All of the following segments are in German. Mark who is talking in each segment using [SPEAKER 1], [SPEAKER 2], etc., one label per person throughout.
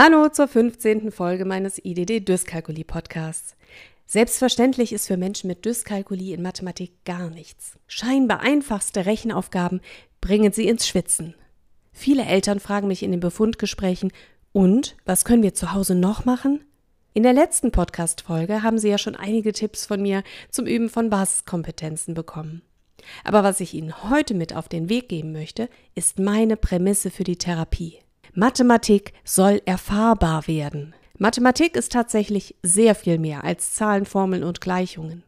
[SPEAKER 1] Hallo zur 15. Folge meines IDD Dyskalkulie Podcasts. Selbstverständlich ist für Menschen mit Dyskalkulie in Mathematik gar nichts. Scheinbar einfachste Rechenaufgaben bringen sie ins Schwitzen. Viele Eltern fragen mich in den Befundgesprächen, und was können wir zu Hause noch machen? In der letzten Podcast-Folge haben Sie ja schon einige Tipps von mir zum Üben von Basiskompetenzen bekommen. Aber was ich Ihnen heute mit auf den Weg geben möchte, ist meine Prämisse für die Therapie. Mathematik soll erfahrbar werden. Mathematik ist tatsächlich sehr viel mehr als Zahlen, Formeln und Gleichungen.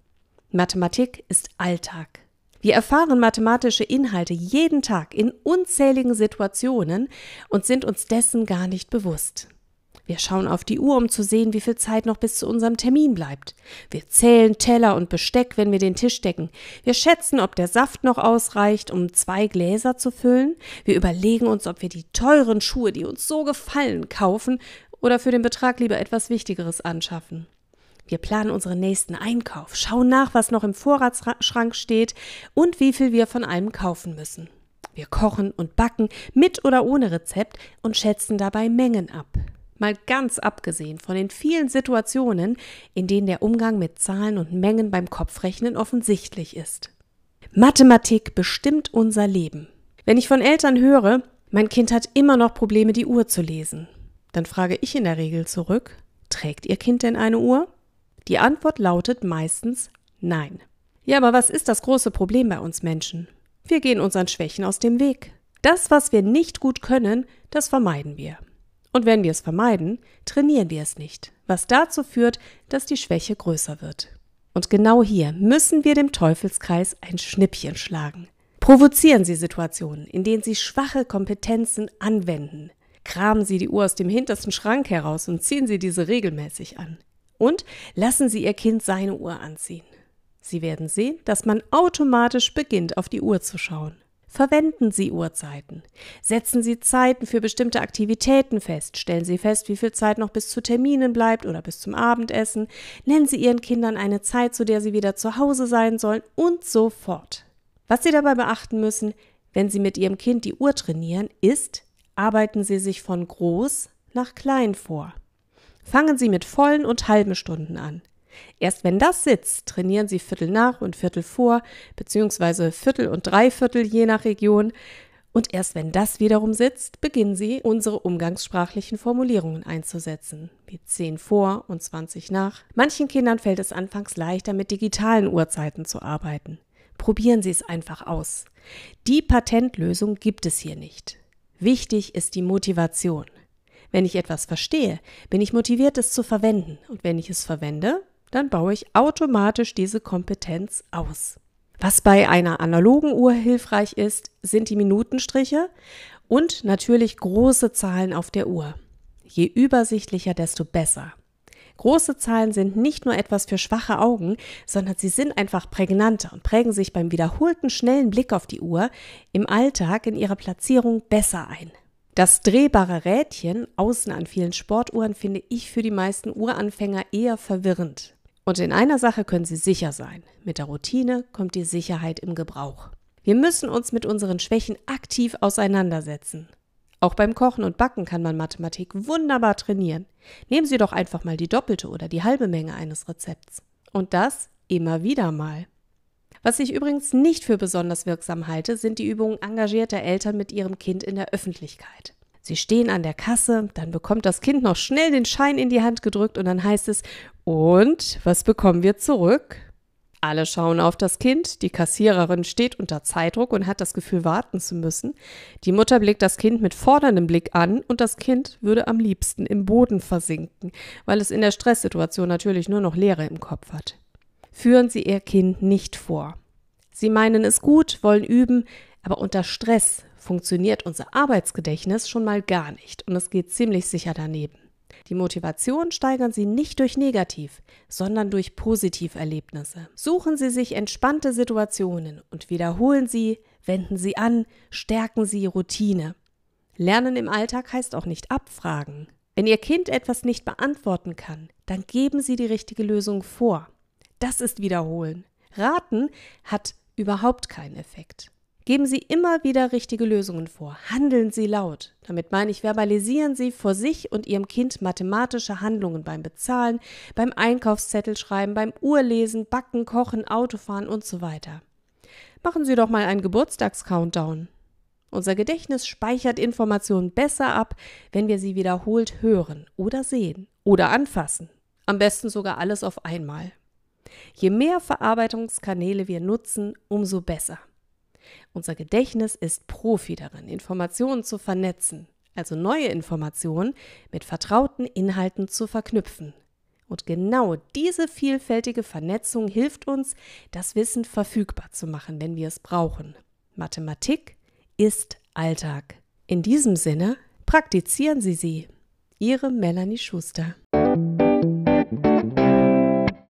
[SPEAKER 1] Mathematik ist Alltag. Wir erfahren mathematische Inhalte jeden Tag in unzähligen Situationen und sind uns dessen gar nicht bewusst. Wir schauen auf die Uhr, um zu sehen, wie viel Zeit noch bis zu unserem Termin bleibt. Wir zählen Teller und Besteck, wenn wir den Tisch decken. Wir schätzen, ob der Saft noch ausreicht, um zwei Gläser zu füllen. Wir überlegen uns, ob wir die teuren Schuhe, die uns so gefallen, kaufen oder für den Betrag lieber etwas Wichtigeres anschaffen. Wir planen unseren nächsten Einkauf, schauen nach, was noch im Vorratsschrank steht und wie viel wir von allem kaufen müssen. Wir kochen und backen mit oder ohne Rezept und schätzen dabei Mengen ab. Mal ganz abgesehen von den vielen Situationen, in denen der Umgang mit Zahlen und Mengen beim Kopfrechnen offensichtlich ist. Mathematik bestimmt unser Leben. Wenn ich von Eltern höre, mein Kind hat immer noch Probleme, die Uhr zu lesen, dann frage ich in der Regel zurück, trägt Ihr Kind denn eine Uhr? Die Antwort lautet meistens nein. Ja, aber was ist das große Problem bei uns Menschen? Wir gehen unseren Schwächen aus dem Weg. Das, was wir nicht gut können, das vermeiden wir. Und wenn wir es vermeiden, trainieren wir es nicht, was dazu führt, dass die Schwäche größer wird. Und genau hier müssen wir dem Teufelskreis ein Schnippchen schlagen. Provozieren Sie Situationen, in denen Sie schwache Kompetenzen anwenden. Kramen Sie die Uhr aus dem hintersten Schrank heraus und ziehen Sie diese regelmäßig an. Und lassen Sie Ihr Kind seine Uhr anziehen. Sie werden sehen, dass man automatisch beginnt, auf die Uhr zu schauen. Verwenden Sie Uhrzeiten. Setzen Sie Zeiten für bestimmte Aktivitäten fest. Stellen Sie fest, wie viel Zeit noch bis zu Terminen bleibt oder bis zum Abendessen. Nennen Sie Ihren Kindern eine Zeit, zu der sie wieder zu Hause sein sollen und so fort. Was Sie dabei beachten müssen, wenn Sie mit Ihrem Kind die Uhr trainieren, ist, arbeiten Sie sich von groß nach klein vor. Fangen Sie mit vollen und halben Stunden an. Erst wenn das sitzt, trainieren sie Viertel nach und Viertel vor, beziehungsweise Viertel und Dreiviertel je nach Region. Und erst wenn das wiederum sitzt, beginnen sie, unsere umgangssprachlichen Formulierungen einzusetzen, wie 10 vor und 20 nach. Manchen Kindern fällt es anfangs leichter, mit digitalen Uhrzeiten zu arbeiten. Probieren Sie es einfach aus. Die Patentlösung gibt es hier nicht. Wichtig ist die Motivation. Wenn ich etwas verstehe, bin ich motiviert, es zu verwenden. Und wenn ich es verwende, dann baue ich automatisch diese Kompetenz aus. Was bei einer analogen Uhr hilfreich ist, sind die Minutenstriche und natürlich große Zahlen auf der Uhr. Je übersichtlicher, desto besser. Große Zahlen sind nicht nur etwas für schwache Augen, sondern sie sind einfach prägnanter und prägen sich beim wiederholten schnellen Blick auf die Uhr im Alltag in ihrer Platzierung besser ein. Das drehbare Rädchen außen an vielen Sportuhren finde ich für die meisten Uranfänger eher verwirrend. Und in einer Sache können Sie sicher sein. Mit der Routine kommt die Sicherheit im Gebrauch. Wir müssen uns mit unseren Schwächen aktiv auseinandersetzen. Auch beim Kochen und Backen kann man Mathematik wunderbar trainieren. Nehmen Sie doch einfach mal die doppelte oder die halbe Menge eines Rezepts. Und das immer wieder mal. Was ich übrigens nicht für besonders wirksam halte, sind die Übungen engagierter Eltern mit ihrem Kind in der Öffentlichkeit. Sie stehen an der Kasse, dann bekommt das Kind noch schnell den Schein in die Hand gedrückt und dann heißt es, und was bekommen wir zurück? Alle schauen auf das Kind, die Kassiererin steht unter Zeitdruck und hat das Gefühl, warten zu müssen. Die Mutter blickt das Kind mit forderndem Blick an und das Kind würde am liebsten im Boden versinken, weil es in der Stresssituation natürlich nur noch Leere im Kopf hat. Führen Sie Ihr Kind nicht vor. Sie meinen es gut, wollen üben, aber unter Stress funktioniert unser Arbeitsgedächtnis schon mal gar nicht und es geht ziemlich sicher daneben. Die Motivation steigern Sie nicht durch Negativ, sondern durch Positiverlebnisse. Suchen Sie sich entspannte Situationen und wiederholen Sie, wenden Sie an, stärken Sie Routine. Lernen im Alltag heißt auch nicht abfragen. Wenn Ihr Kind etwas nicht beantworten kann, dann geben Sie die richtige Lösung vor. Das ist Wiederholen. Raten hat überhaupt keinen Effekt. Geben Sie immer wieder richtige Lösungen vor. Handeln Sie laut. Damit meine ich, verbalisieren Sie vor sich und Ihrem Kind mathematische Handlungen beim Bezahlen, beim Einkaufszettel schreiben, beim Uhrlesen, Backen, Kochen, Autofahren und so weiter. Machen Sie doch mal einen Geburtstagscountdown. Unser Gedächtnis speichert Informationen besser ab, wenn wir sie wiederholt hören oder sehen oder anfassen. Am besten sogar alles auf einmal. Je mehr Verarbeitungskanäle wir nutzen, umso besser. Unser Gedächtnis ist Profi darin, Informationen zu vernetzen, also neue Informationen mit vertrauten Inhalten zu verknüpfen. Und genau diese vielfältige Vernetzung hilft uns, das Wissen verfügbar zu machen, wenn wir es brauchen. Mathematik ist Alltag. In diesem Sinne, praktizieren Sie sie. Ihre Melanie Schuster.